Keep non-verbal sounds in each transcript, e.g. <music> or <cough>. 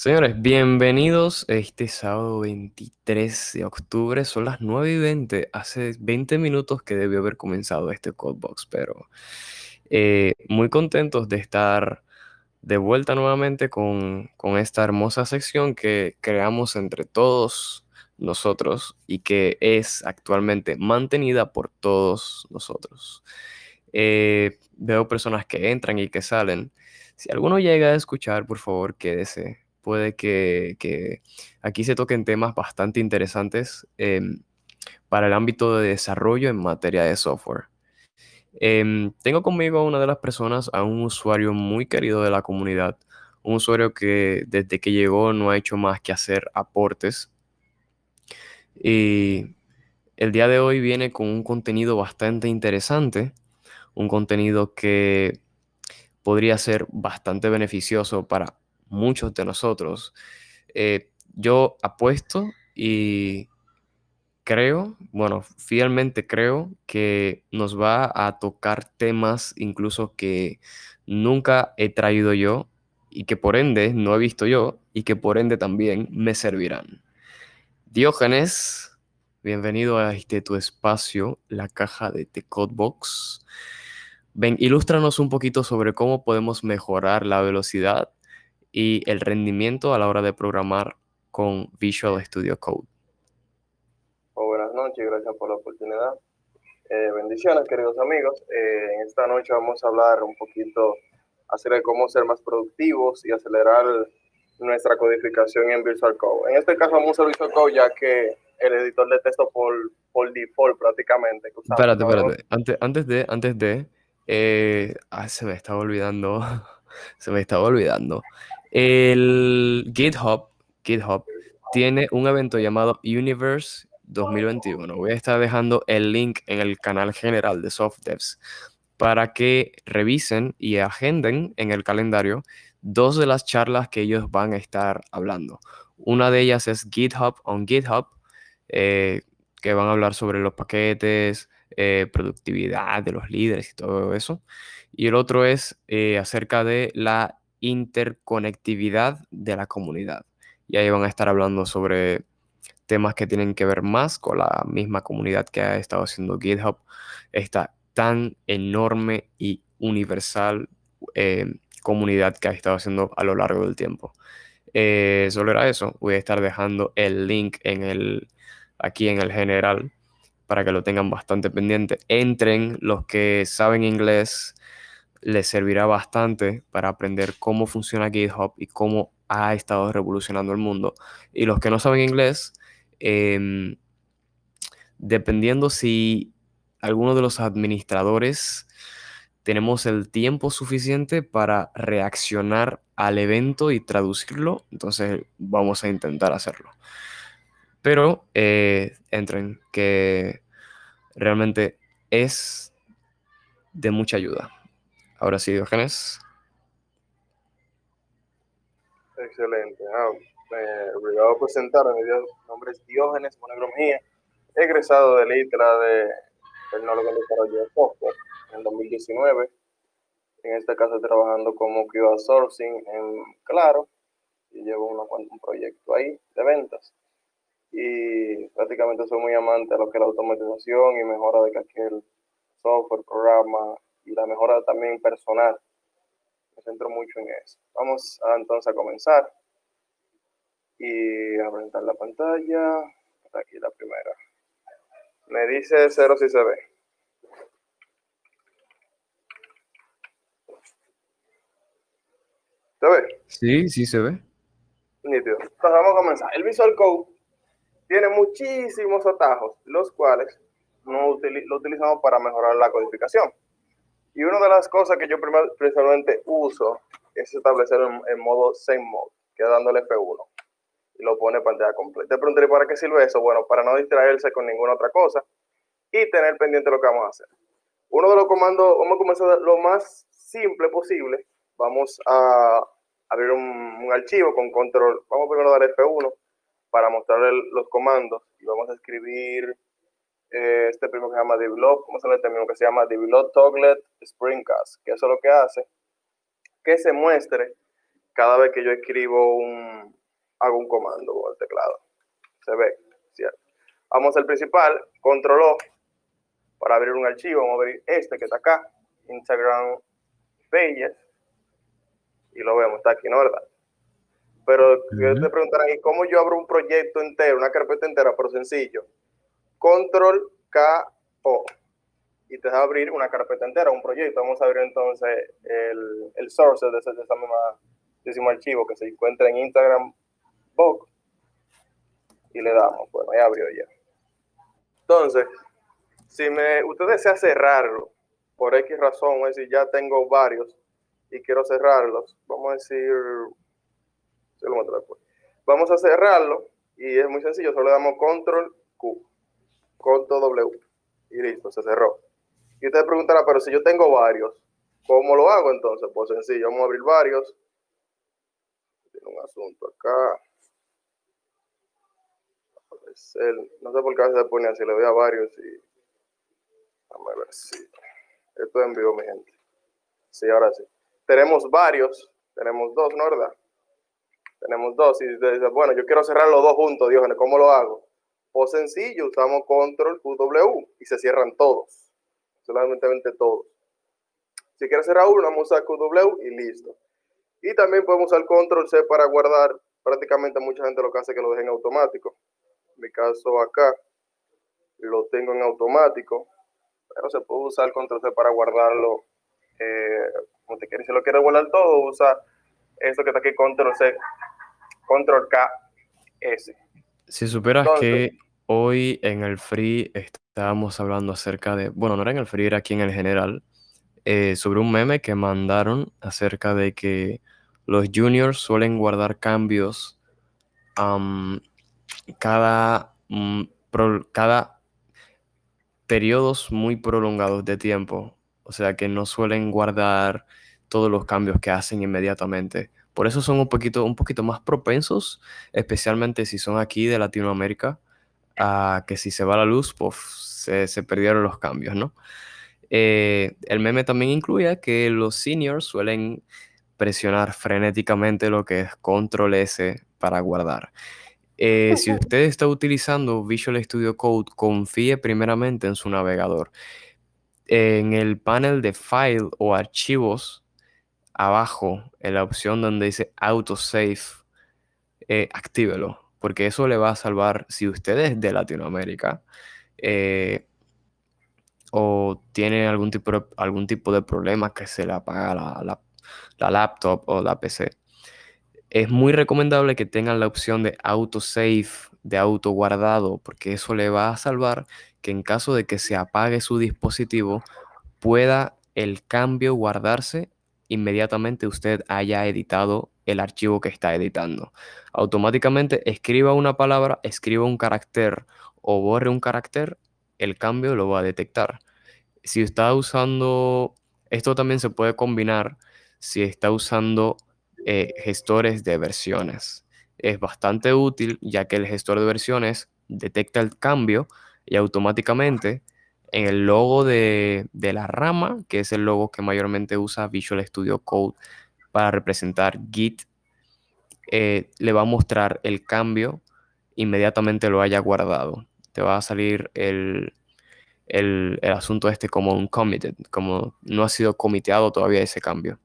Señores, bienvenidos este sábado 23 de octubre. Son las 9 y 20. Hace 20 minutos que debió haber comenzado este Codebox, pero eh, muy contentos de estar de vuelta nuevamente con, con esta hermosa sección que creamos entre todos nosotros y que es actualmente mantenida por todos nosotros. Eh, veo personas que entran y que salen. Si alguno llega a escuchar, por favor, quédese puede que, aquí se toquen temas bastante interesantes em, para el ámbito de desarrollo en materia de software. Em, tengo conmigo a una de las personas, a un usuario muy querido de la comunidad, un usuario que desde que llegó no ha hecho más que hacer aportes. Y el día de hoy viene con un contenido bastante interesante, un contenido que podría ser bastante beneficioso para muchos de nosotros. Eh, yo apuesto y creo, bueno, fielmente creo que nos va a tocar temas incluso que nunca he traído yo y que por ende no he visto yo y que por ende también me servirán. Diógenes, bienvenido a este tu espacio, la caja de The Codebox. Ven, ilústranos un poquito sobre cómo podemos mejorar la velocidad y el rendimiento a la hora de programar con Visual Studio Code. Oh, buenas noches, gracias por la oportunidad. Eh, bendiciones, queridos amigos. Eh, en esta noche vamos a hablar un poquito acerca de cómo ser más productivos y acelerar nuestra codificación en Visual Code. En este caso vamos a Visual Code ya que el editor de texto por, por default prácticamente. espérate, espérate. Antes, antes de, antes de, eh, se me estaba olvidando, <laughs> se me estaba olvidando. El GitHub, GitHub tiene un evento llamado Universe 2021. Voy a estar dejando el link en el canal general de SoftDevs para que revisen y agenden en el calendario dos de las charlas que ellos van a estar hablando. Una de ellas es GitHub on GitHub, eh, que van a hablar sobre los paquetes, eh, productividad de los líderes y todo eso. Y el otro es eh, acerca de la interconectividad de la comunidad. Y ahí van a estar hablando sobre temas que tienen que ver más con la misma comunidad que ha estado haciendo GitHub, esta tan enorme y universal eh, comunidad que ha estado haciendo a lo largo del tiempo. Eh, solo era eso. Voy a estar dejando el link en el, aquí en el general para que lo tengan bastante pendiente. Entren los que saben inglés, les servirá bastante para aprender cómo funciona GitHub y cómo ha estado revolucionando el mundo. Y los que no saben inglés, em, dependiendo si alguno de los administradores tenemos el tiempo suficiente para reaccionar al evento y traducirlo, entonces vamos a intentar hacerlo. Pero eh, entren, que realmente es de mucha ayuda. Ahora sí, Diógenes. Excelente. Ah, obligado a presentar. Mi nombre es Diógenes Monegromía, egresado de ITRA de Tecnólogo en Desarrollo de Software en 2019. En este caso trabajando como QA Sourcing en Claro y llevo un proyecto ahí de ventas. Y prácticamente soy muy amante de lo que es la automatización y mejora de cualquier software, programa, y la mejora también personal. Me centro mucho en eso. Vamos a, entonces a comenzar y a presentar la pantalla. Aquí la primera. Me dice cero si se ve. ¿Se ve? Sí, sí se ve. Nítido. Entonces vamos a comenzar. El Visual Code tiene muchísimos atajos, los cuales no lo utilizamos para mejorar la codificación. Y una de las cosas que yo principalmente uso es establecer en, modo Same Mode, que es dándole F1 y lo pone pantalla completa. Te preguntaré para qué sirve eso. Bueno, para no distraerse con ninguna otra cosa y tener pendiente lo que vamos a hacer. Uno de los comandos, vamos a comenzar lo más simple posible. Vamos a abrir un, archivo con control. Vamos primero a dar F1 para mostrarle los comandos y vamos a escribir eh, este primero que se llama develop, ¿cómo se llama término? Que se llama develop toglet springcast, que eso es lo que hace que se muestre cada vez que yo escribo un, hago un comando con el teclado. Se ve, ¿cierto? Vamos al principal, control O, para abrir un archivo. Vamos a abrir este que está acá, Instagram Pages, y lo vemos, está aquí, ¿no verdad? Pero uh te preguntarán, ¿y cómo yo abro un proyecto entero, una carpeta entera? Pero sencillo. Control K O. Y te va a abrir una carpeta entera, un proyecto. Vamos a abrir entonces el, el source de ese, de misma, archivo que se encuentra en Instagram Book. Y le damos. Bueno, ya abrió ya. Entonces, si me, usted desea cerrarlo, por X razón, es decir, ya tengo varios y quiero cerrarlos, vamos a decir, vamos a cerrarlo y es muy sencillo, solo le damos control Q, control W y listo, se cerró. Y usted preguntará, pero si yo tengo varios, ¿cómo lo hago entonces? Pues sencillo, vamos a abrir varios. Tiene un asunto acá no sé por qué se pone así, le doy a varios y... A ver si... Esto es en vivo, mi gente. Sí, ahora sí. Tenemos varios, tenemos dos, ¿no verdad? Tenemos dos y dice, bueno, yo quiero cerrar los dos juntos, Dios, ¿cómo lo hago? Pues sencillo, usamos control QW y se cierran todos. Solamente todos. Si quieres cerrar uno, vamos a usar QW y listo. Y también podemos usar control C para guardar. Prácticamente mucha gente lo que hace es que lo dejen automático mi caso acá lo tengo en automático, pero se puede usar control C para guardarlo eh, como te quieres. Si lo quieres guardar todo, usa esto que está aquí, control C, control K, S. Si superas que hoy en el free estábamos hablando acerca de, bueno, no era en el free, era aquí en el general, eh, sobre un meme que mandaron acerca de que los juniors suelen guardar cambios cada, mm, cada periodos muy prolongados de tiempo. O sea que no suelen guardar todos los cambios que hacen inmediatamente. Por eso son un poquito, un poquito más propensos, especialmente si son aquí de Latinoamérica, a que si se va la luz, pues se, perdieron los cambios, ¿no? Eh, el meme también incluye que los seniors suelen presionar frenéticamente lo que es control S para guardar. Eh, si <laughs> usted está utilizando Visual Studio Code, confíe primeramente en su navegador. En el panel de File o Archivos, abajo, en la opción donde dice Autosave, eh, actívelo, porque eso le va a salvar si usted es de Latinoamérica eh, o tiene algún tipo, de, algún tipo de problema que se le apaga la laptop o la PC es muy recomendable que tengan la opción de autosave, de auto guardado, porque eso le va a salvar que en caso de que se apague su dispositivo, pueda el cambio guardarse inmediatamente usted haya editado el archivo que está editando. Automáticamente escriba una palabra, escriba un carácter o borre un carácter, el cambio lo va a detectar. Si está usando, esto también se puede combinar si está usando eh, gestores de versiones. Es bastante útil ya que el gestor de versiones detecta el cambio y automáticamente en el logo de, la rama, que es el logo que mayormente usa Visual Studio Code para representar Git, eh, le va a mostrar el cambio, inmediatamente lo haya guardado. Te va a salir el, el, el asunto este como un committed, como no ha sido comiteado todavía ese cambio.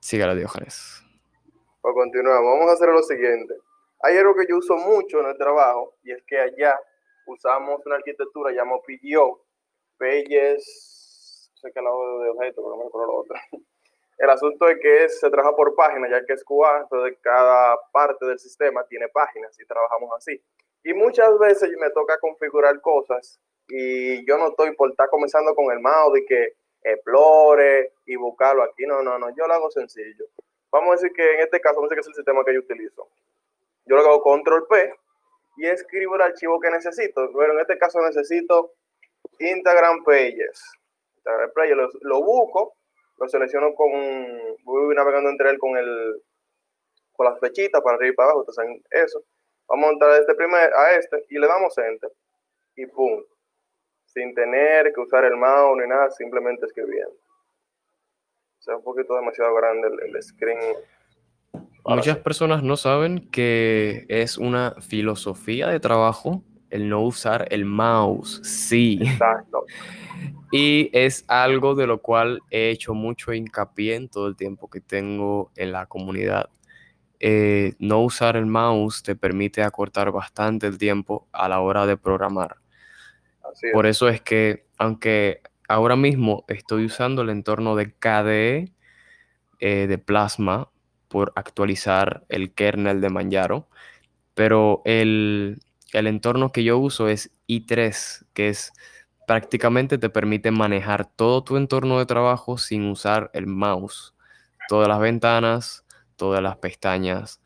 Sígalo, Diógenes. Pues continuamos. Vamos a hacer lo siguiente. Hay algo que yo uso mucho en el trabajo y es que allá usamos una arquitectura llamada PGO. Pages, sé que lado de objetos, pero no me acuerdo lo otro. <laughs> El asunto es que se trabaja por páginas, ya que es QA, entonces cada parte del sistema tiene páginas y trabajamos así. Y muchas veces me toca configurar cosas y yo no estoy por estar comenzando con el mouse de que explore y buscarlo aquí. No, no, no, yo lo hago sencillo. Vamos a decir que en este caso, vamos a decir que es el sistema que yo utilizo. Yo lo hago control P y escribo el archivo que necesito. Bueno, en este caso necesito Instagram Pages. Instagram Pages lo, lo busco, lo selecciono con, voy navegando entre él con el, con las flechitas para arriba y para abajo, entonces eso. Vamos a entrar a este primer, a este y le damos enter y pum, sin tener que usar el mouse ni nada, simplemente escribiendo. sea un poquito demasiado grande el, screen. Muchas personas no saben que es una filosofía de trabajo el no usar el mouse. Sí. Exacto. <laughs> Y es algo de lo cual he hecho mucho hincapié en todo el tiempo que tengo en la comunidad. Eh, no usar el mouse te permite acortar bastante el tiempo a la hora de programar. Por eso es que, aunque ahora mismo estoy usando el entorno de KDE eh, de Plasma por actualizar el kernel de Manjaro, pero el, el entorno que yo uso es i3, que es prácticamente te permite manejar todo tu entorno de trabajo sin usar el mouse. Todas las ventanas, todas las pestañas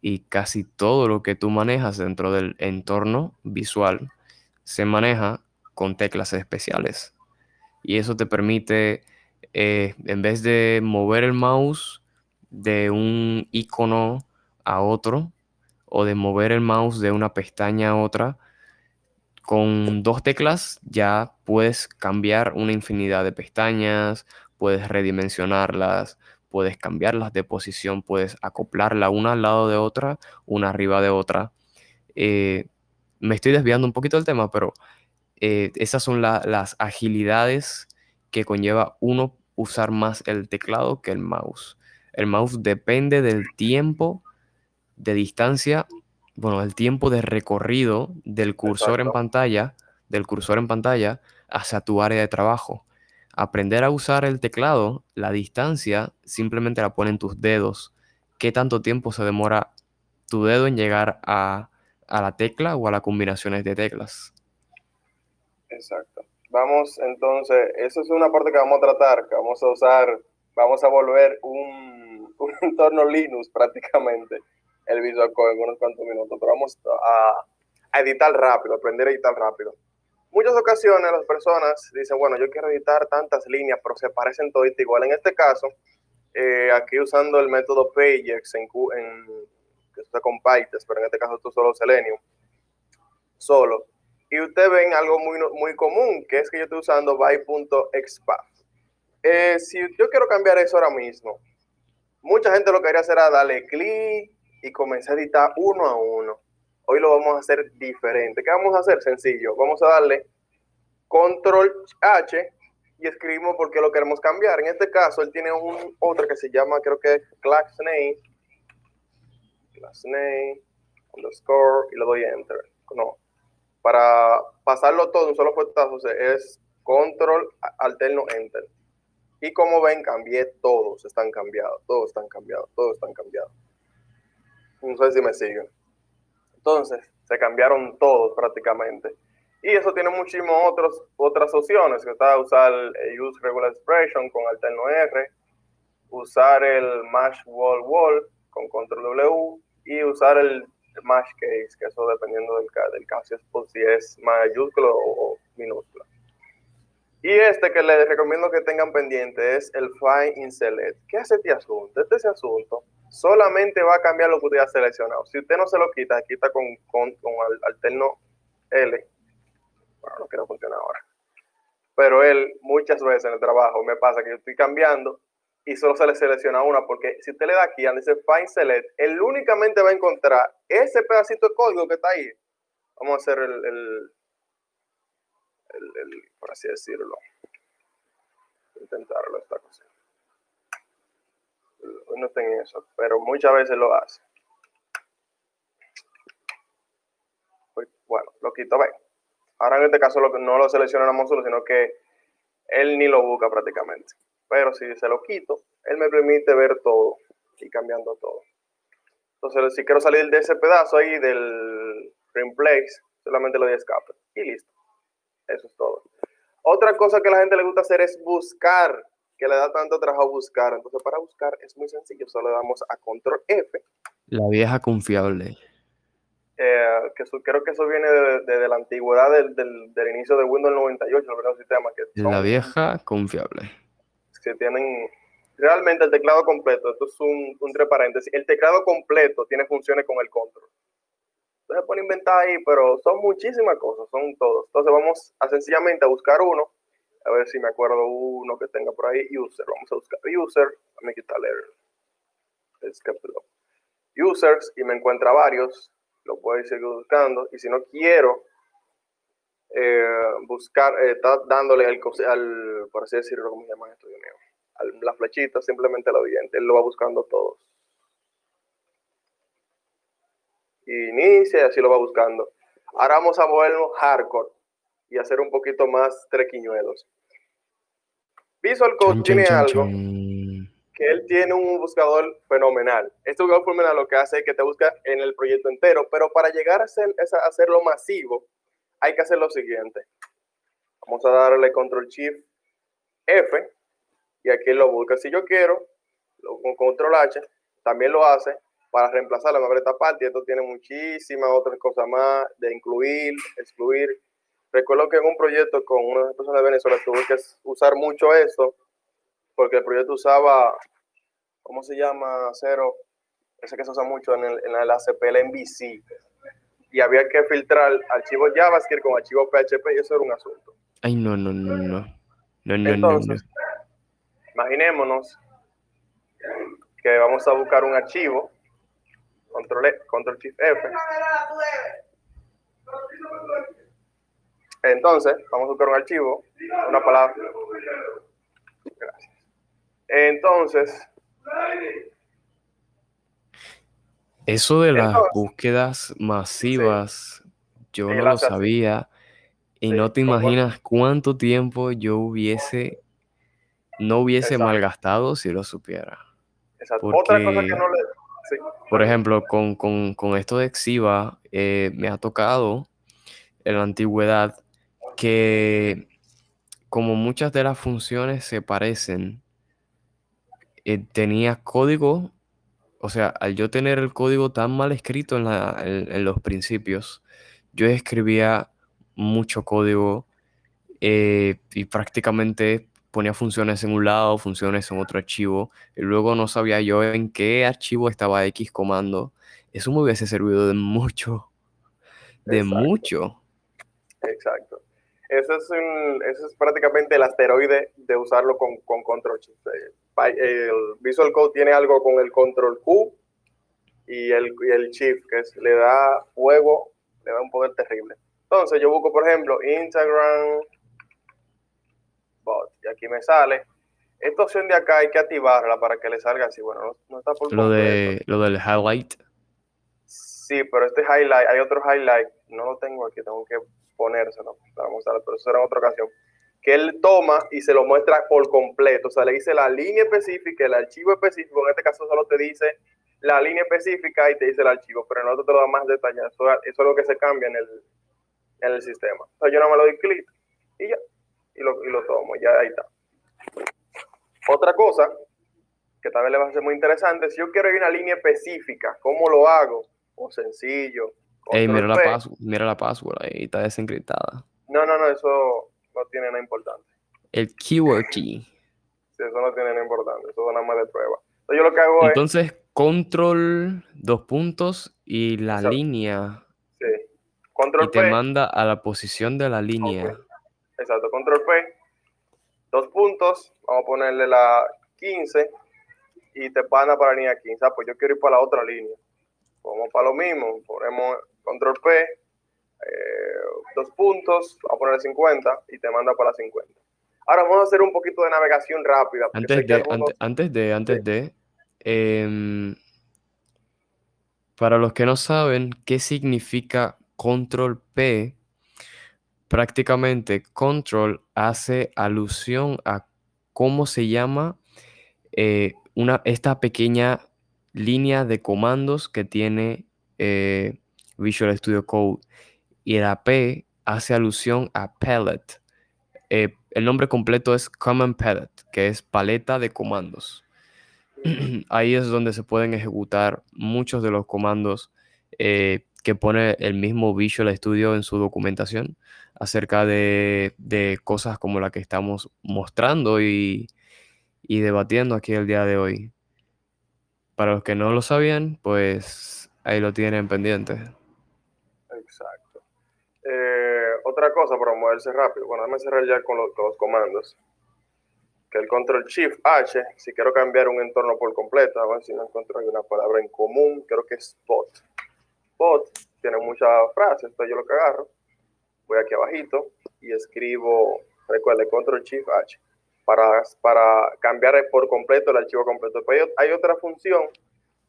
y casi todo lo que tú manejas dentro del entorno visual se maneja con teclas especiales. Y eso te permite, eh, en vez de mover el mouse de un icono a otro o de mover el mouse de una pestaña a otra, con dos teclas ya puedes cambiar una infinidad de pestañas, puedes redimensionarlas, puedes cambiarlas de posición, puedes acoplarla una al lado de otra, una arriba de otra. Eh, me estoy desviando un poquito del tema, pero eh, esas son las agilidades que conlleva uno usar más el teclado que el mouse. El mouse depende del tiempo de distancia, bueno, el tiempo de recorrido del cursor en pantalla, del cursor en pantalla hacia tu área de trabajo aprender a usar el teclado, la distancia simplemente la ponen tus dedos. ¿Qué tanto tiempo se demora tu dedo en llegar a, la tecla o a las combinaciones de teclas? Exacto. Vamos entonces, eso es una parte que vamos a tratar, que vamos a usar, vamos a volver <laughs> un, entorno Linux prácticamente, el Visual Code en unos cuantos minutos, pero vamos a editar rápido, aprender a editar rápido muchas ocasiones las personas dicen, bueno, yo quiero editar tantas líneas, pero se parecen todas igual. En este caso, eh, aquí usando el método Pagex en, en, que usted pero en este caso tú solo Selenium, solo. Y ustedes ven algo muy, muy común, que es que yo estoy usando by.xpath. Eh, si yo quiero cambiar eso ahora mismo, mucha gente lo que haría será darle clic y comenzar a editar uno a uno. Hoy lo vamos a hacer diferente. ¿Qué vamos a hacer? Sencillo. Vamos a darle control H y escribimos por qué lo queremos cambiar. En este caso, él tiene un otro que se llama, creo que es class name, class name, underscore, y le doy enter. No. Para pasarlo todo un solo fuetazo es control alterno enter. Y como ven, cambié todos, están cambiados, todos están cambiados, todos están cambiados. No sé si me siguen. Entonces, se cambiaron todos prácticamente. Y eso tiene muchísimas otras opciones, que está usar el Use Regular Expression con alterno R, usar el Mash Wall Wall con control W y usar el Mash Case, que eso dependiendo del, del caso, si es mayúsculo o minúsculo. Y este que les recomiendo que tengan pendiente es el Find in Select. ¿Qué hace este asunto? Este, asunto solamente va a cambiar lo que usted ha seleccionado. Si usted no se lo quita, quita con, con, con alterno L. Bueno, no quiero funcionar ahora. Pero él, muchas veces en el trabajo, me pasa que yo estoy cambiando y solo se le selecciona una, porque si usted le da aquí, donde dice Find Select, él únicamente va a encontrar ese pedacito de código que está ahí. Vamos a hacer el, el por así decirlo. Intentarlo esta cosa no está en eso, pero muchas veces lo hace. Pues, bueno, lo quito, ven. Ahora en este caso no lo seleccionamos solo, sino que él ni lo busca prácticamente. Pero si se lo quito, él me permite ver todo y cambiando todo. Entonces, si quiero salir de ese pedazo ahí del replace, solamente lo doy escape y listo. Eso es todo. Otra cosa que a la gente le gusta hacer es buscar que le da tanto trabajo buscar. Entonces, para buscar es muy sencillo, solo le damos a control F. La vieja confiable. Eh, que creo que eso viene desde la antigüedad del, del, inicio de Windows 98, el sistema. Que la vieja confiable. Que tienen realmente el teclado completo, esto es un, un entre paréntesis, el teclado completo tiene funciones con el control. Se puede inventar ahí, pero son muchísimas cosas, son todos. Entonces vamos a sencillamente a buscar uno A ver si me acuerdo uno que tenga por ahí. User. Vamos a buscar user. Déjame quitarle el, el Users y me encuentra varios. Lo puedo seguir buscando. Y si no quiero eh, buscar, eh, está dándole al, al, por así decirlo, ¿cómo se llama esto? Dios mío? La flechita, simplemente lo oyente. Él lo va buscando todos. Inicia y así lo va buscando. Ahora vamos a movernos hardcore y hacer un poquito más trequiñuelos. Visual Code tiene algo que él tiene un buscador fenomenal. Este buscador fenomenal lo que hace es que te busca en el proyecto entero, pero para llegar a, hacer, a hacerlo masivo, hay que hacer lo siguiente. Vamos a darle control shift F y aquí lo busca. Si yo quiero, con control H, también lo hace para reemplazar la esta parte. Y esto tiene muchísimas otras cosas más de incluir, excluir. Recuerdo que en un proyecto con una persona de Venezuela tuve que usar mucho esto porque el proyecto usaba, ¿cómo se llama? Cero. Ese que se usa mucho en el, en el ACP, el MVC y había que filtrar archivos JavaScript con archivos PHP y eso era un asunto. Ay, no, no, no, no. No, no, Entonces, imaginémonos que vamos a buscar un archivo, control, e, control Shift F. Entonces, vamos a buscar un archivo, una palabra. Gracias. Entonces, eso de las búsquedas masivas, yo no lo sabía y no te imaginas cuánto tiempo yo hubiese, no hubiese malgastado si lo supiera. Otra cosa que no le... Por ejemplo, con, esto de Exiva, eh, me ha tocado en la antigüedad que como muchas de las funciones se parecen, eh, tenía código o sea, al yo tener el código tan mal escrito en, los principios, yo escribía mucho código eh, y prácticamente ponía funciones en un lado, funciones en otro archivo, y luego no sabía yo en qué archivo estaba X comando. Eso me hubiese servido de mucho, de mucho. Exacto. Eso es, es prácticamente el asteroide de usarlo con, con Control Shift. El Visual Code tiene algo con el Control Q y el, y el Shift, que le da fuego, le da un poder terrible. Entonces yo busco, por ejemplo, Instagram bot, y aquí me sale. Esta opción de acá hay que activarla para que le salga así. Bueno, no, está por lo, de, lo del highlight. Sí, pero este highlight, hay otro highlight, no lo tengo aquí, tengo que ponérselo, vamos a ver, pero eso será en otra ocasión, que él toma y se lo muestra por completo, o sea, le dice la línea específica, el archivo específico, en este caso solo te dice la línea específica y te dice el archivo, pero otro te lo da más detallado, eso, es lo que se cambia en el, en el sistema. O sea, yo nada más lo doy clic y ya, y lo, y lo tomo, ya ahí está. Otra cosa que tal vez le va a ser muy interesante, si yo quiero ir a una línea específica, ¿cómo lo hago? O sencillo, Ey, mira la, mira la password ahí, está desencriptada. No, no, no, eso no tiene nada importante. El keyword key. <laughs> Sí, eso no tiene nada importante, eso es nada más de prueba. Entonces, yo lo que hago Entonces, control, dos puntos y la línea. Sí. Control y te manda a la posición de la línea. Exacto, control P, dos puntos, vamos a ponerle la 15 y te manda para la línea 15. Ah, pues yo quiero ir para la otra línea. Vamos para lo mismo, ponemos control P, eh, dos puntos, vamos a poner 50 y te manda para 50. Ahora vamos a hacer un poquito de navegación rápida. Antes de, antes, de, antes de, em, para los que no saben qué significa control P, prácticamente control hace alusión a cómo se llama eh, una, esta pequeña línea de comandos que tiene eh, Visual Studio Code. Y la P hace alusión a palette. Eh, el nombre completo es Common Palette, que es paleta de comandos. <clears throat> Ahí es donde se pueden ejecutar muchos de los comandos que pone el mismo Visual Studio en su documentación acerca de, cosas como la que estamos mostrando y, y debatiendo aquí el día de hoy. Para los que no lo sabían, pues ahí lo tienen pendiente. Exacto. Eh, otra cosa para moverse rápido. Bueno, déjame cerrar ya con los, con los comandos. Que el control Shift H, si quiero cambiar un entorno por completo, a ver si no encuentro una palabra en común, creo que es spot. Spot tiene muchas frases, entonces yo lo que agarro, voy aquí abajito y escribo, recuerde, control Shift H, para, cambiar por completo el archivo completo. Pero hay otra función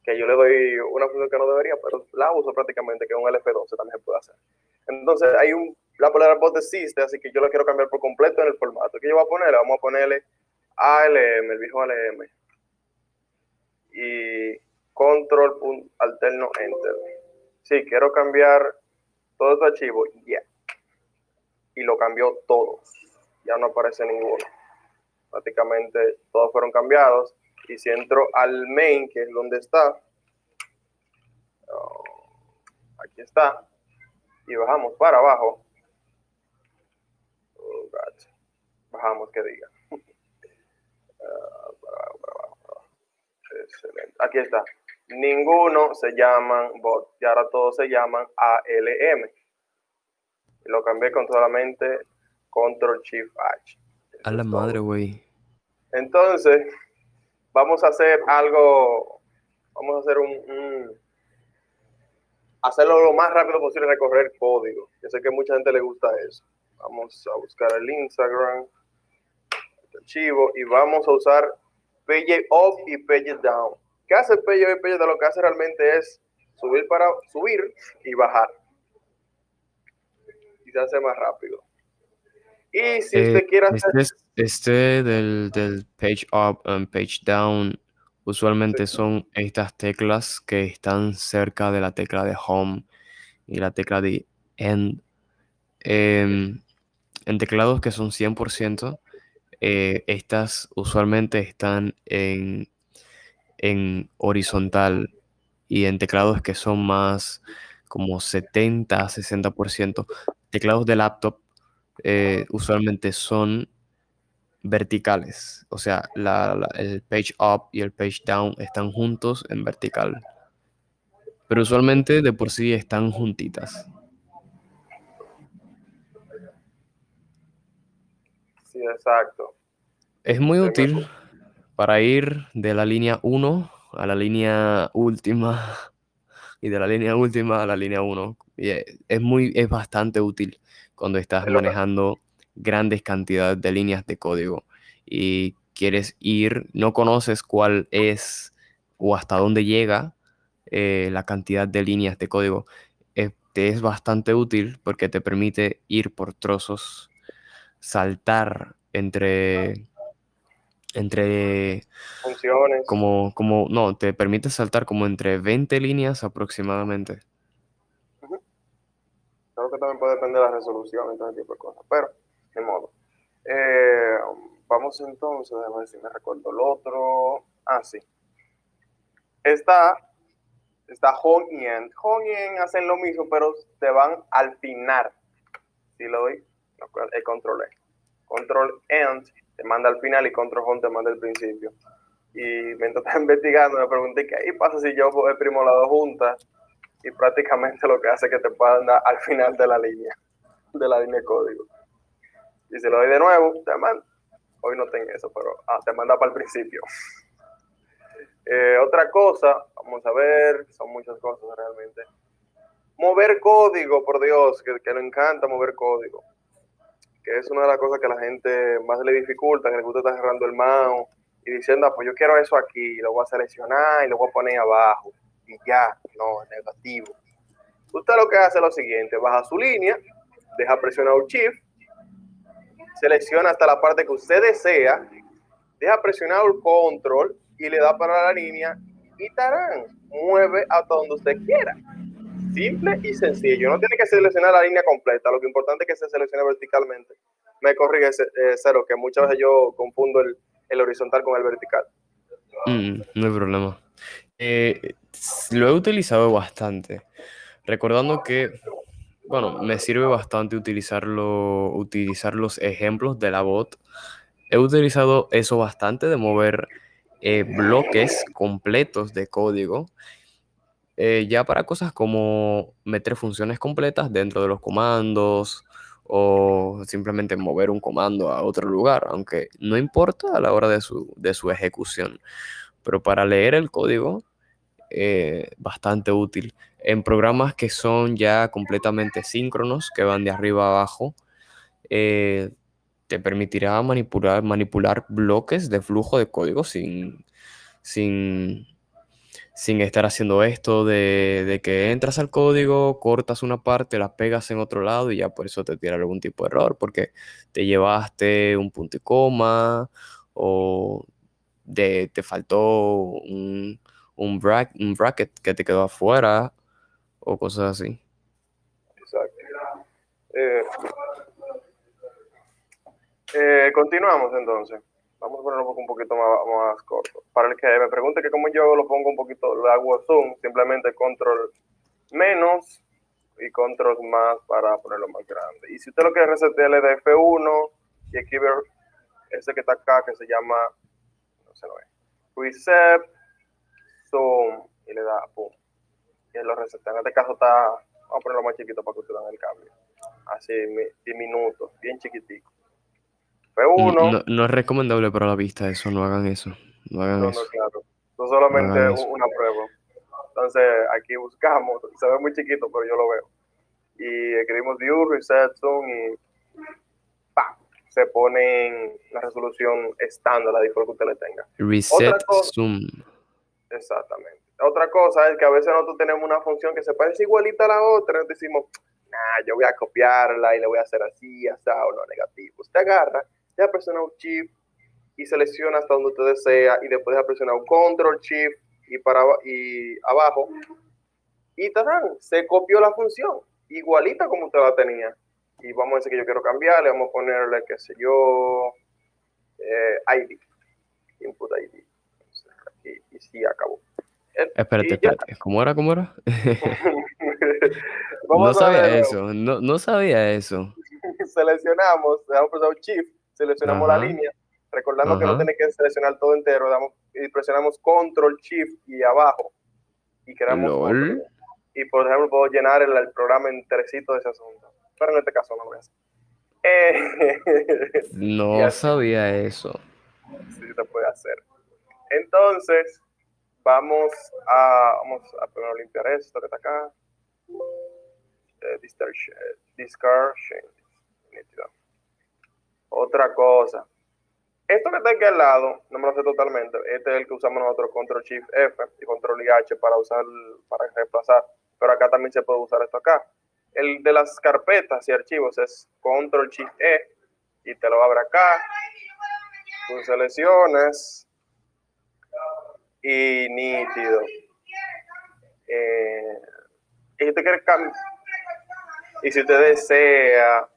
que yo le doy una función que no debería, pero la uso prácticamente, que es un LF12 también se puede hacer. Entonces hay un, la palabra bot existe, así que yo lo quiero cambiar por completo en el formato. ¿Qué yo voy a poner? Vamos a ponerle ALM, el viejo ALM. Y control alterno enter. Sí, quiero cambiar todo este archivo, ya. Y lo cambió todos. Ya no aparece ninguno. Prácticamente todos fueron cambiados. Y si entro al main, que es donde está, oh, aquí está, y bajamos para abajo, oh, bajamos que diga. <laughs> Excelente. Aquí está. Ninguno se llaman bot y ahora todos se llaman ALM. lo cambié con solamente Control Shift H. A la madre, güey. Entonces, vamos a hacer algo, vamos a hacer un, hacerlo lo más rápido posible, recorrer código. Yo sé que mucha gente le gusta eso. Vamos a buscar el Instagram, el archivo, y vamos a usar page up y page down. ¿Qué hace y page down? Lo que hace realmente es subir para subir y bajar. Y se hace más rápido. Y si usted eh, quiere hacer... Este, este del, del, page up and page down usualmente son estas teclas que están cerca de la tecla de home y la tecla de end. Em, en teclados que son 100%, eh, estas usualmente están en, en horizontal y en teclados que son más como 70, 60%. Teclados de laptop eh, usualmente son verticales. O sea, el page up y el page down están juntos en vertical. Pero usualmente de por sí están juntitas. Sí, exacto. Es muy útil para ir de la línea 1 a la línea última y de la línea última a la línea 1. Y es, muy, es bastante útil cuando estás manejando grandes cantidades de líneas de código y quieres ir, no conoces cuál es o hasta dónde llega eh, la cantidad de líneas de código. te es bastante útil porque te permite ir por trozos, saltar entre entre funciones como como no te permite saltar como entre 20 líneas aproximadamente Creo que también puede depender de la resolución y todo ese tipo de cosas, pero de modo. Eh, vamos entonces, a ver si me recuerdo el otro. Ah, sí. Está, está home y end. Home y end hacen lo mismo, pero te van al final. Si lo doy, el control E. Control end te manda al final y control home te manda al principio. Y mientras estaba <laughs> investigando, me pregunté qué ahí pasa si yo exprimo las dos juntas y prácticamente lo que hace es que te puedan dar al final de la línea, de la línea de código. Y si lo doy de nuevo, te manda, hoy no tengo eso, pero ah, te manda para el principio. <laughs> Eh, otra cosa, vamos a ver, son muchas cosas realmente. Mover código, por Dios, que, que le encanta mover código. Que es una de las cosas que la gente más le dificulta, que le gusta estar cerrando el mouse y diciendo, ah, pues yo quiero eso aquí, lo voy a seleccionar y lo voy a poner abajo y ya, no, negativo. Usted lo que hace es lo siguiente, baja su línea, deja presionado Shift, selecciona hasta la parte que usted desea, deja presionado el Control y le da para la línea y tarán, mueve hasta donde usted quiera. Simple y sencillo. No tiene que seleccionar la línea completa. Lo que importante es que se seleccione verticalmente. Me corrige eh, cero, que muchas veces yo confundo el, horizontal con el vertical. Mm, no hay problema. Eh, lo he utilizado bastante, recordando que, bueno, me sirve bastante utilizarlo, utilizar los ejemplos de la bot. He utilizado eso bastante de mover eh, bloques completos de código, eh, ya para cosas como meter funciones completas dentro de los comandos o simplemente mover un comando a otro lugar, aunque no importa a la hora de su, de su ejecución. Pero para leer el código, eh, bastante útil. En programas que son ya completamente síncronos, que van de arriba a abajo, eh, te permitirá manipular, manipular bloques de flujo de código sin, sin, sin estar haciendo esto de, que entras al código, cortas una parte, la pegas en otro lado y ya por eso te tira algún tipo de error, porque te llevaste un punto y coma o de, te faltó un, un, bracket que te quedó afuera o cosas así. Exacto. Eh, eh, continuamos entonces. Vamos a ponerlo un poquito más, corto. Para el que me pregunte que como yo lo pongo un poquito, lo hago zoom, simplemente control menos y control más para ponerlo más grande. Y si usted lo quiere resetear, le da F1 y aquí ver ese que está acá que se llama, no sé, no es, reset, zoom y le da pum. Y lo reseta. En este caso está, vamos a ponerlo más chiquito para que usted vean el cambio. Así, diminuto, bien chiquitico. No, es recomendable para la vista eso, no hagan eso. No hagan eso. claro. No solamente una prueba. Entonces aquí buscamos, <laughs> se ve muy chiquito, pero yo lo veo. Y escribimos view, reset, zoom y ¡pam! se pone en la resolución estándar, la default que usted le tenga. Reset, zoom. Exactamente. Otra cosa es que a veces nosotros tenemos una función que se parece igualita a la otra, entonces decimos, nah, yo voy a copiarla y le voy a hacer así, asado, no negativo. Usted agarra deja presionar un Shift y selecciona hasta donde usted desea y después deja presionar un Control Shift y para y abajo y ¡tarán! se copió la función igualita como usted la tenía y vamos a decir que yo quiero cambiarle vamos a ponerle qué sé yo eh, ID input ID y, y sí acabó eh, espérate, espérate. ¿Cómo era? ¿Cómo era? <laughs> no sabía eso. No, no sabía eso. <laughs> Seleccionamos, dejamos un Shift seleccionamos la línea, recordando que no tiene que seleccionar todo entero, damos, y presionamos Control Shift y abajo y creamos y por ejemplo puedo llenar el, programa enterecito de ese asunto. Pero en este caso no lo voy a hacer. Eh, <laughs> no sabía eso. Sí, se puede hacer. Entonces, vamos a, vamos a primero limpiar esto que está acá. Eh, discard, discard, otra cosa. Esto que está aquí al lado, no me lo sé totalmente. Este es el que usamos nosotros, Control Shift F y Control H para usar, para reemplazar. Pero acá también se puede usar esto acá. El de las carpetas y archivos es Control Shift E y te lo abre acá. Tú selecciones y nítido. Eh, y si te quiere cambiar, y si te desea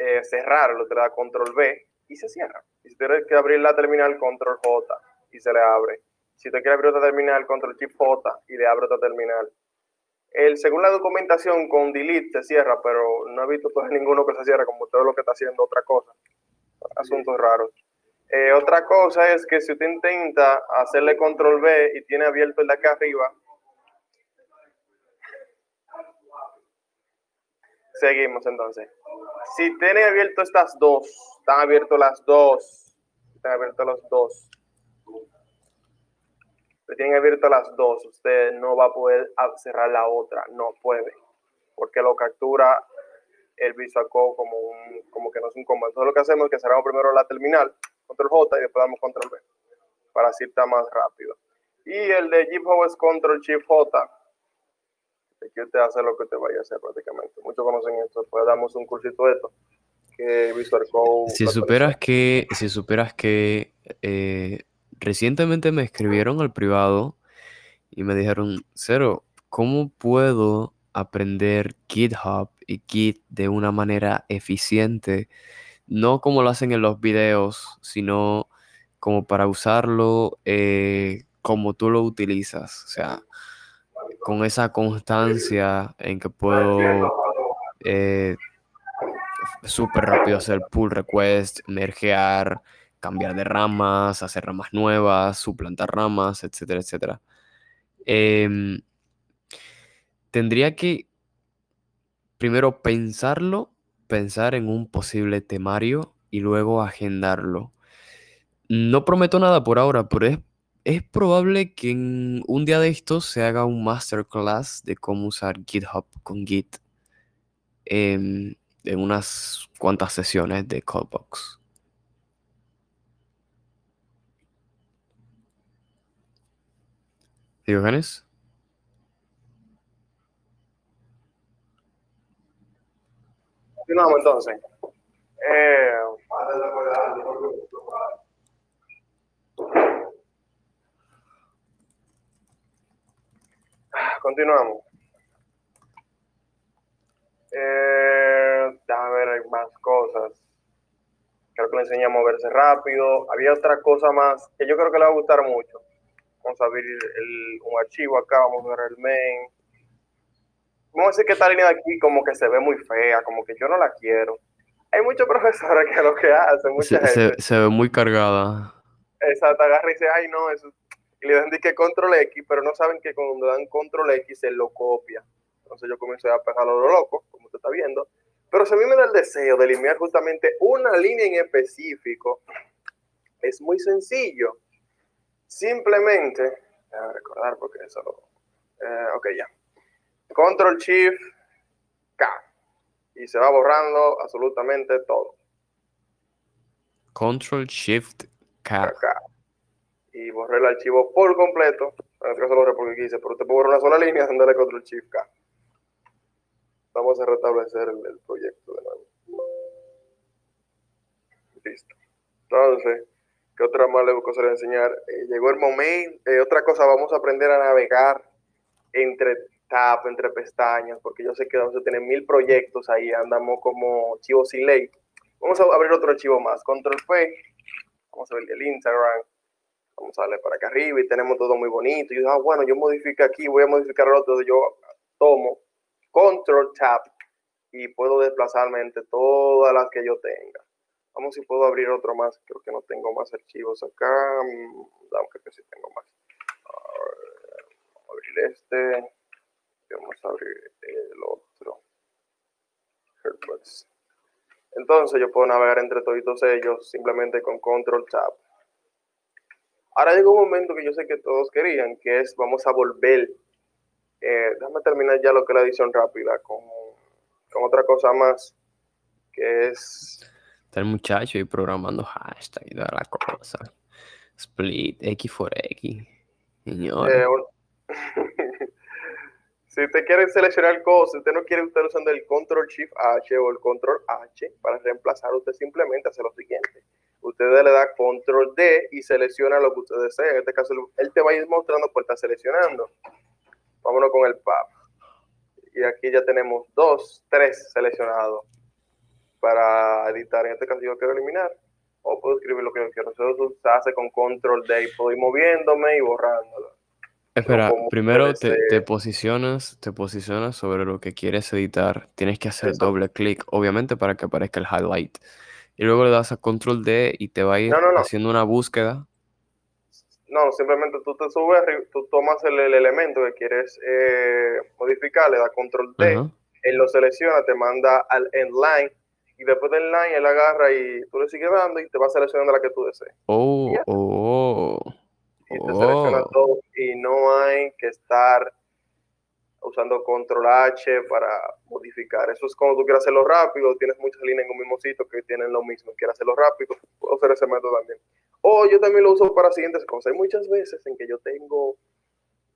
eh, cerrarlo, te da control B y se cierra. Y si tienes que abrir la terminal, control J y se le abre. Si te quiere abrir otra terminal, control chip J y le abre otra terminal. El, según la documentación, con delete se cierra, pero no he visto pues, <laughs> ninguno que se cierre, como todo lo que está haciendo otra cosa. Asuntos raros. Eh, otra cosa es que si usted intenta hacerle control B y tiene abierto el de acá arriba, seguimos entonces. Si tiene abierto estas dos, están abiertas las dos, están abiertas las dos. Si tienen abiertas las dos, usted no va a poder cerrar la otra, no puede, porque lo captura el Visual Code como, un, como que no es un comando. Entonces lo que hacemos es que cerramos primero la terminal, control J, y después damos control B, para así estar más rápido. Y el de GitHub es control Shift J, que usted hace lo que te vaya a hacer prácticamente. Muchos conocen esto, pues damos un cursito de esto. Que Visual Code. Si superas que, si superas que eh, recientemente me escribieron al privado y me dijeron, Cero, ¿cómo puedo aprender GitHub y Git de una manera eficiente? No como lo hacen en los videos, sino como para usarlo eh, como tú lo utilizas. O sea, con esa constancia en que puedo eh, súper rápido hacer pull request, mergear, cambiar de ramas, hacer ramas nuevas, suplantar ramas, etcétera, etcétera. Em, tendría que primero pensarlo pensar en un posible temario y luego agendarlo. No prometo nada por ahora, pero es, es probable que en un día de estos se haga un masterclass de cómo usar GitHub con Git en, en unas cuantas sesiones de Codebox. Continuamos entonces. Eh, continuamos. Eh, déjame ver, hay más cosas. Creo que le enseñé a moverse rápido. Había otra cosa más que yo creo que le va a gustar mucho. Vamos a abrir el, un archivo acá, vamos a ver el main. Vamos a decir que esta línea de aquí como que se ve muy fea, como que yo no la quiero. Hay muchos <laughs> profesores que lo que hacen, mucha Se, gente. se- se ve muy cargada. Exacto, agarra y dice, ay no, eso. Y le dan que control X, pero no saben que cuando dan control X se lo copia. Entonces yo comencé a pegarlo a lo loco, como usted está viendo. Pero si a mí me da el deseo de eliminar justamente una línea en específico, es muy sencillo. Simplemente, déjame recordar porque eso lo. eh, ok, ya. Control Shift K. Y se va borrando absolutamente todo. Control Shift K. y borré el archivo por completo. En este caso lo borré porque quise, pero usted puede borrar una sola línea dándole control shift K. Vamos a restablecer el, proyecto de nuevo. Listo. Entonces, ¿qué otra más le cosa le voy a enseñar? Eh, llegó el momento. eh, otra cosa, vamos a aprender a navegar entre tab, entre pestañas, porque yo sé que vamos a tener mil proyectos ahí, andamos como chivos sin ley. Vamos a abrir otro archivo más. Control P. Vamos a ver el Instagram. Vamos a darle para acá arriba y tenemos todo muy bonito. Y yo, ah, bueno, yo modifico aquí, voy a modificar el otro. Yo tomo Control Tab y puedo desplazarme entre todas las que yo tenga. Vamos si puedo abrir otro más. Creo que no tengo más archivos acá. Mm, Aunque que sí tengo más. Vamos a abrir este. Vamos a abrir el otro. Entonces yo puedo navegar entre todos ellos simplemente con Control Tab. Ahora llegó un momento que yo sé que todos querían, que es vamos a volver. eh, déjame terminar ya lo que es la edición rápida con, con otra cosa más, que es Está el muchacho ahí programando hashtag y toda la cosa. Split, X for X. Señor. eh, <laughs> si usted quiere seleccionar cosas, usted no quiere estar usando el Control Shift H o el Control H para reemplazar, usted simplemente hace lo siguiente. Usted le da Control D y selecciona lo que usted desea. En este caso, él te va a ir mostrando por estar seleccionando. Vámonos con el PAP. Y aquí ya tenemos dos, tres seleccionados para editar. En este caso, yo quiero eliminar. O puedo escribir lo que yo quiero. Eso se hace con Control D y puedo ir moviéndome y borrándolo. Espera, primero te posicionas, te posicionas sobre lo que quieres editar. Tienes que hacer Exacto. doble clic, obviamente, para que aparezca el highlight. Y luego le das a control D y te va a ir No, no, no. haciendo una búsqueda. No, simplemente tú te subes, tú tomas el, el elemento que quieres eh, modificar, le das control D, Ajá. él lo selecciona, te manda al end line y después del line él agarra y tú le sigues dando y te va seleccionando la que tú desees. Oh, Ya. oh, Y te selecciona oh. todo y no hay que estar usando control H para modificar. Eso es cuando tú quieres hacerlo rápido, tienes muchas líneas en un mismo sitio que tienen lo mismo, quieres hacerlo rápido, puedo usar ese método también. O yo también lo uso para siguientes cosas. Hay muchas veces en que yo tengo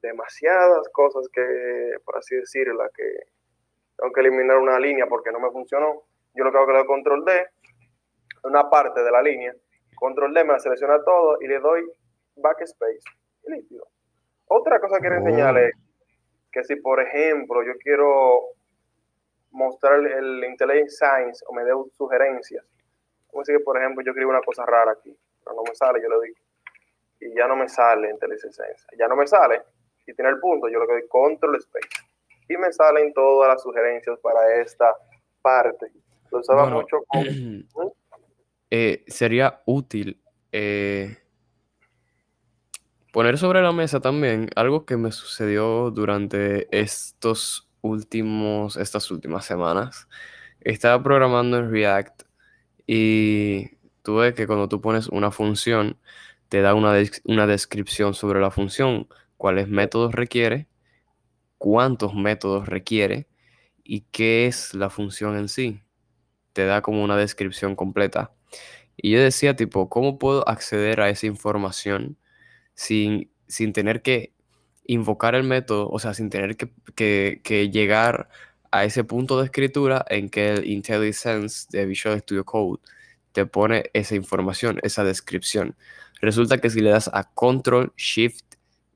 demasiadas cosas que, por así decirla, que tengo que eliminar una línea porque no me funcionó. Yo lo que hago es que control D, una parte de la línea, control D me la selecciona todo y le doy backspace. Y. Otra cosa que quiero Oh. enseñarles que si por ejemplo yo quiero mostrar el, el Intelligent Science o me dé sugerencias, como decir que por ejemplo yo escribo una cosa rara aquí, pero no me sale, yo le doy y ya no me sale Intelligent Science, ya no me sale y tiene el punto, yo le doy Control Space. Y me salen todas las sugerencias para esta parte. Lo usaba Bueno, mucho con <clears throat> eh, sería útil eh, poner sobre la mesa también algo que me sucedió durante estos últimos, estas últimas semanas. estaba programando en React y tuve que cuando tú pones una función, te da una, una descripción sobre la función, cuáles métodos requiere, cuántos métodos requiere y qué es la función en sí. Te da como una descripción completa. Y yo decía, tipo, ¿cómo puedo acceder a esa información sin, sin tener que invocar el método, o sea, sin tener que, que, llegar a ese punto de escritura en que el IntelliSense de Visual Studio Code te pone esa información, esa descripción. Resulta que si le das a Control, Shift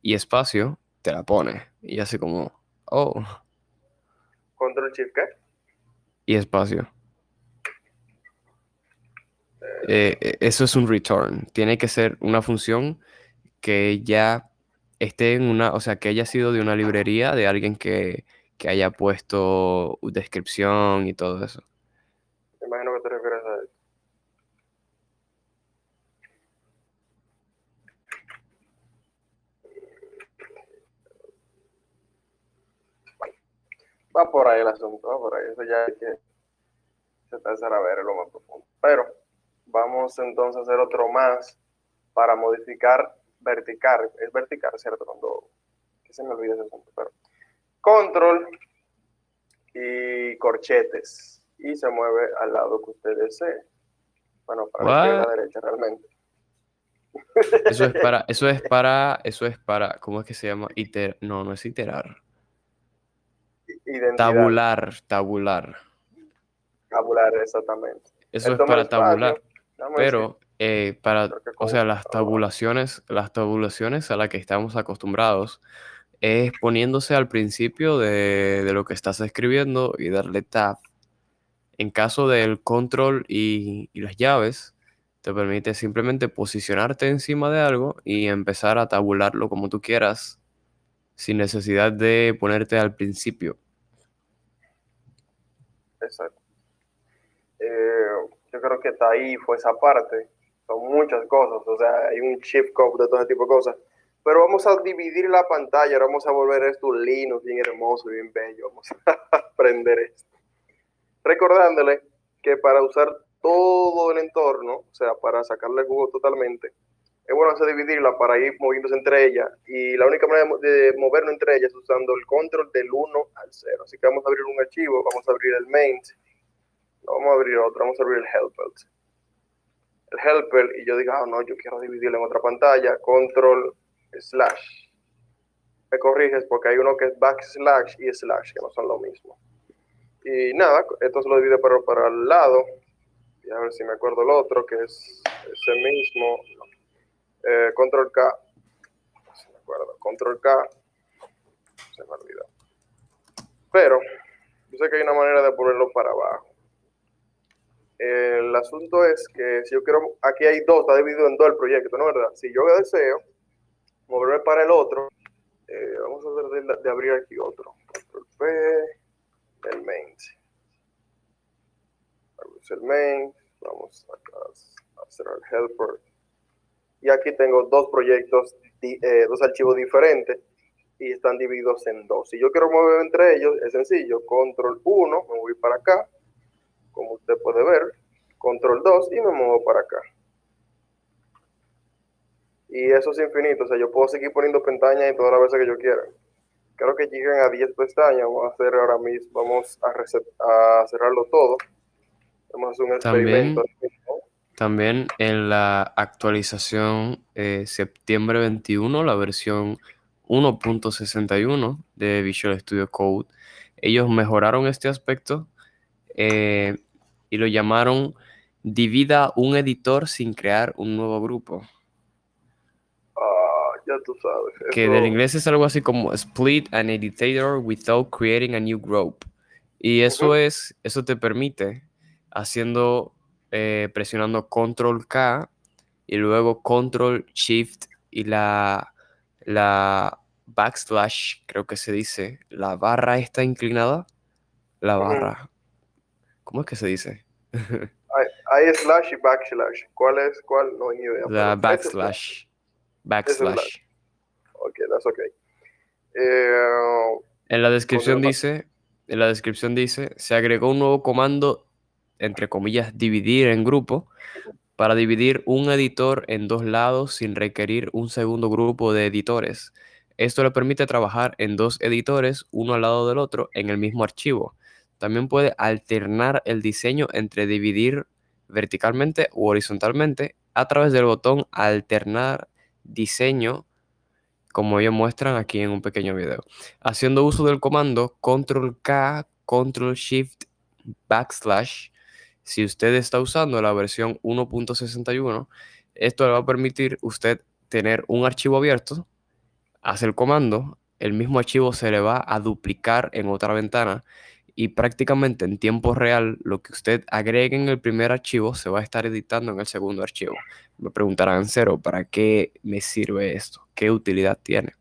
y espacio, te la pone. Y así como, oh. Control, Shift, ¿qué? Y espacio. Eh, eh, eso es un return. Tiene que ser una función que ya esté en una, o sea, que haya sido de una librería de alguien que, que haya puesto descripción y todo eso. imagino que te refieres a eso. Va por ahí el asunto, va por ahí. Eso ya hay que empezar a ver lo más profundo. Pero vamos entonces a hacer otro más para modificar vertical, es vertical, ¿cierto? Cuando, que se me olvida ese asunto, pero control y corchetes y se mueve al lado que usted desee. Bueno, para la izquierda, derecha realmente. Eso es para, eso es <laughs> para, eso es para, ¿cómo es que se llama? Iter, no, no es iterar. Tabular, tabular. Tabular, exactamente. Eso es para tabular. Pero eh, para, o sea, las tabulaciones, las tabulaciones a las que estamos acostumbrados es poniéndose al principio de, lo que estás escribiendo y darle tab. En caso del control y, las llaves, te permite simplemente posicionarte encima de algo y empezar a tabularlo como tú quieras, sin necesidad de ponerte al principio. Exacto. Eh, yo creo que está ahí fue esa parte son muchas cosas, o sea, hay un chip code de todo tipo de cosas. Pero vamos a dividir la pantalla, ahora vamos a volver esto Linux bien hermoso, bien bello, vamos a <laughs> aprender esto. Recordándole que para usar todo el entorno, o sea, para sacarle jugo totalmente, es bueno hacer dividirla para ir moviéndose entre ellas. Y la única manera de movernos entre ellas es usando el control del 1 al 0. Así que vamos a abrir un archivo, vamos a abrir el main, vamos a abrir otro, vamos a abrir el helper el helper y yo digo, ah, no, yo quiero dividirlo en otra pantalla, control slash. Me corriges porque hay uno que es backslash y slash, que no son lo mismo. Y nada, esto se lo divide para, para el lado. Y a ver si me acuerdo el otro, que es ese mismo. Eh, control K. No me acuerdo. Control K. Se me olvidó. Pero, yo sé que hay una manera de ponerlo para abajo. El asunto es que si yo quiero, aquí hay dos, está dividido en dos el proyecto, ¿no verdad? Si yo deseo moverme para el otro, eh, vamos a hacer de, abrir aquí otro. Control P, el main. Vamos el main, vamos a, hacer el helper. Y aquí tengo dos proyectos, eh, dos archivos diferentes y están divididos en dos. Si yo quiero mover entre ellos, es sencillo, control 1, me voy para acá, como usted puede ver, control 2 y me muevo para acá. Y eso es infinito, o sea, yo puedo seguir poniendo pestañas y todas las veces que yo quiera. Creo que llegan a 10 pestañas, vamos a hacer ahora mismo, vamos a, cerrarlo todo. Vamos a hacer un experimento. También, en la actualización eh, septiembre 21, la versión 1.61 de Visual Studio Code, ellos mejoraron este aspecto eh, y lo llamaron Divida un editor sin crear un nuevo grupo. Ah, ya tú sabes. Que del inglés es algo así como split an editor without creating a new group. Y eso es, eso te permite haciendo, eh, presionando control K y luego control shift y la, la backslash, creo que se dice, la barra está inclinada, la barra, ¿cómo es que se dice? <laughs> hay, slash y backslash. ¿Cuál es cuál? No, ni idea. La backslash. Backslash. Ok, that's okay. Eh, en la descripción dice en la descripción dice, se agregó un nuevo comando, entre comillas, dividir en grupo, para dividir un editor en dos lados sin requerir un segundo grupo de editores. Esto le permite trabajar en dos editores, uno al lado del otro, en el mismo archivo. También puede alternar el diseño entre dividir verticalmente u horizontalmente a través del botón alternar diseño como ellos muestran aquí en un pequeño video. Haciendo uso del comando control K, control shift backslash, si usted está usando la versión 1.61, esto le va a permitir usted tener un archivo abierto, hace el comando, el mismo archivo se le va a duplicar en otra ventana y prácticamente en tiempo real lo que usted agregue en el primer archivo se va a estar editando en el segundo archivo. Me preguntarán, cero, ¿para qué me sirve esto? ¿Qué utilidad tiene?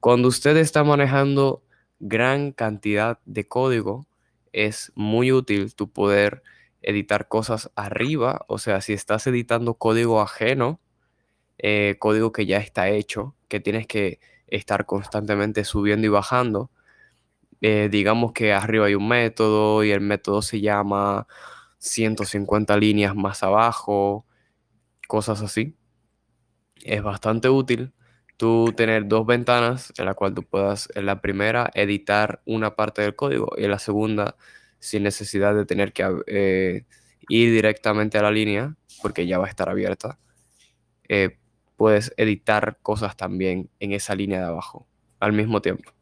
Cuando usted está manejando gran cantidad de código, es muy útil tu poder editar cosas arriba, o sea, si estás editando código ajeno, eh, código que ya está hecho, que tienes que estar constantemente subiendo y bajando, eh, digamos que arriba hay un método y el método se llama 150 líneas más abajo, cosas así. Es bastante útil tú tener dos ventanas en la cual tú puedas en la primera editar una parte del código y en la segunda sin necesidad de tener que eh, ir directamente a la línea porque ya va a estar abierta. Eh, puedes editar cosas también en esa línea de abajo al mismo tiempo.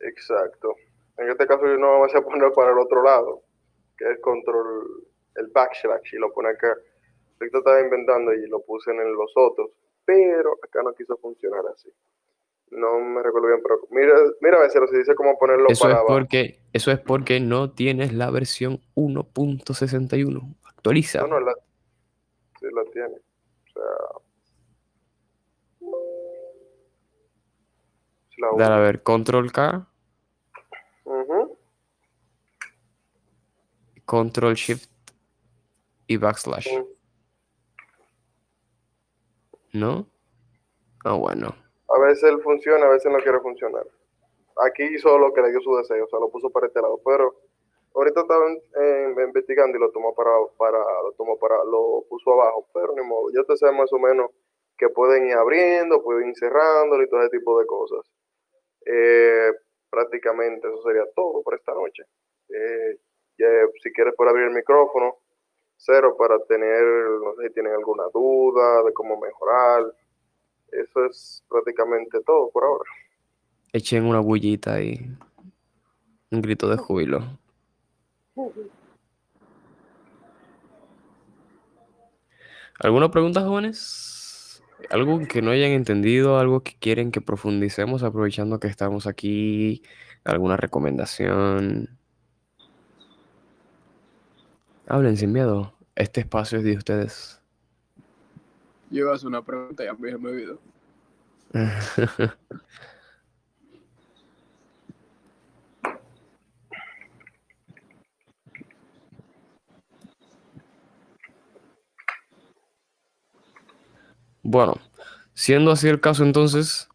Exacto. En este caso yo no voy a poner para el otro lado, que es control, el backslash, y lo pone acá. Víctor estaba inventando y lo puse en los otros, pero acá no quiso funcionar así. No me recuerdo bien, pero mira, mira a ver si dice cómo ponerlo eso es porque Eso es porque no tienes la versión 1.61. Actualiza. No, no, la, sí la tiene. O sea, Dale a ver, control K. Control Shift y backslash. ¿No? Ah, bueno. A veces él funciona, a veces no quiere funcionar. Aquí hizo lo que le dio su deseo, o sea, lo puso para este lado, pero ahorita estaba investigando y lo tomó para, para, lo tomó para, lo puso abajo, pero ni modo, ya te sé más o menos que pueden ir abriendo, pueden ir cerrando y todo ese tipo de cosas. Eh, prácticamente eso sería todo por esta noche. Eh, si quieres por abrir el micrófono, cero para tener, no sé si tienen alguna duda de cómo mejorar. Eso es prácticamente todo por ahora. Echen una bullita y un grito de júbilo. ¿Alguna pregunta, jóvenes? Algo que no hayan entendido, algo que quieren que profundicemos aprovechando que estamos aquí, alguna recomendación. Hablen sin miedo, este espacio es de ustedes. Llevas una pregunta y a mí me olvidó. Bueno, siendo así el caso entonces,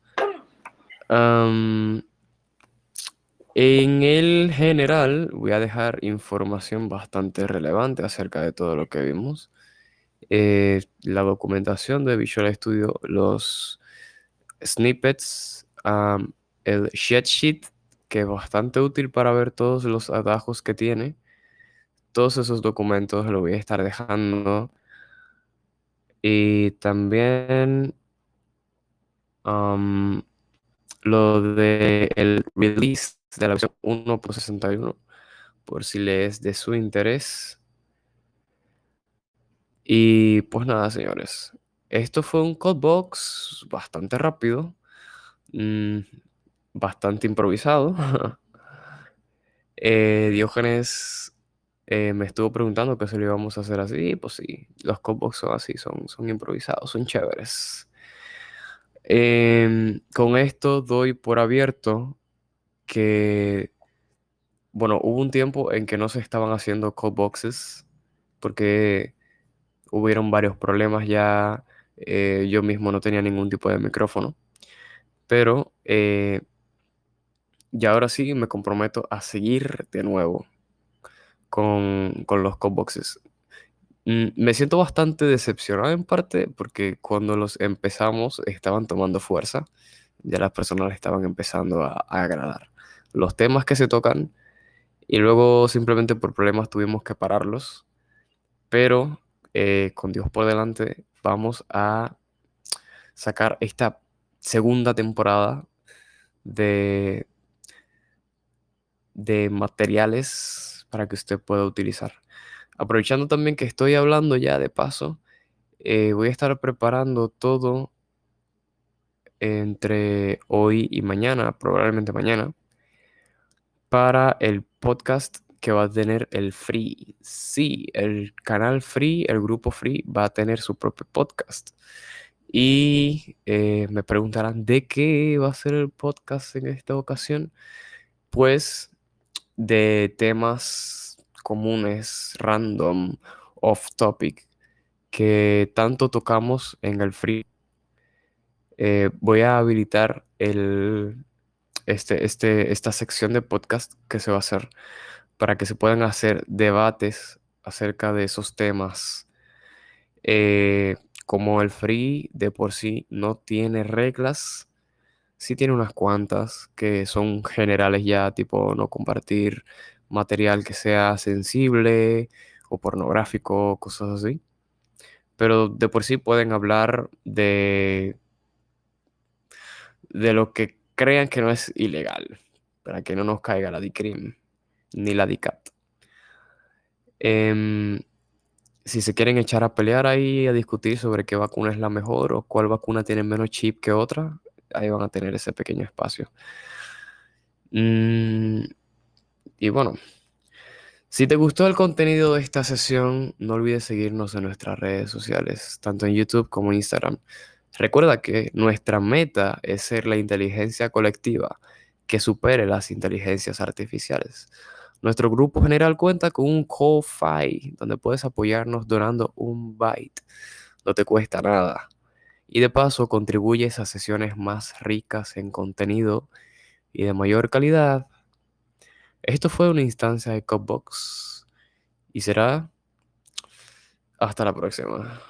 en el general voy a dejar información bastante relevante acerca de todo lo que vimos. Eh, la documentación de Visual Studio, los snippets, el sheet, que es bastante útil para ver todos los atajos que tiene. Todos esos documentos los voy a estar dejando y también lo de el release de la versión 1.61, por si le es de su interés. Y pues nada, señores. Esto fue un codebox bastante rápido, mm, bastante improvisado. <laughs> eh, Diógenes eh, me estuvo preguntando que si lo íbamos a hacer así. Pues sí, los codebox son así, son, son improvisados, son chéveres. Em, con esto doy por abierto que, bueno, hubo un tiempo en que no se estaban haciendo codeboxes porque hubieron varios problemas ya. Eh, yo mismo no tenía ningún tipo de micrófono. Pero eh, y ahora sí me comprometo a seguir de nuevo con, con los codeboxes. Mm, Me siento bastante decepcionado en parte porque cuando los empezamos estaban tomando fuerza, ya las personas estaban empezando a, a agradar. Los temas que se tocan y luego simplemente por problemas tuvimos que pararlos, pero eh, con Dios por delante vamos a sacar esta segunda temporada de, de materiales para que usted pueda utilizar. Aprovechando también que estoy hablando ya de paso, eh, voy a estar preparando todo entre hoy y mañana, probablemente mañana, para el podcast que va a tener el Free. Sí, el canal Free, el grupo Free va a tener su propio podcast. Y eh, me preguntarán de qué va a ser el podcast en esta ocasión. Pues de temas comunes, random, off topic, que tanto tocamos en el free. Eh, voy a habilitar el, este, este, esta sección de podcast que se va a hacer para que se puedan hacer debates acerca de esos temas. Eh, como el free de por sí no tiene reglas, sí tiene unas cuantas que son generales ya, tipo no compartir material que sea sensible o pornográfico, cosas así. Pero de por sí pueden hablar de, de lo que crean que no es ilegal, para que no nos caiga la DICRIM ni la DICAT. Em, si se quieren echar a pelear ahí, a discutir sobre qué vacuna es la mejor o cuál vacuna tiene menos chip que otra, ahí van a tener ese pequeño espacio. Mm, y bueno, si te gustó el contenido de esta sesión, no olvides seguirnos en nuestras redes sociales, tanto en YouTube como en Instagram. Recuerda que nuestra meta es ser la inteligencia colectiva que supere las inteligencias artificiales. Nuestro grupo general cuenta con un Ko-Fi donde puedes apoyarnos donando un byte. No te cuesta nada. Y de paso contribuyes a sesiones más ricas en contenido y de mayor calidad. Esto fue una instancia de Copbox y será hasta la próxima.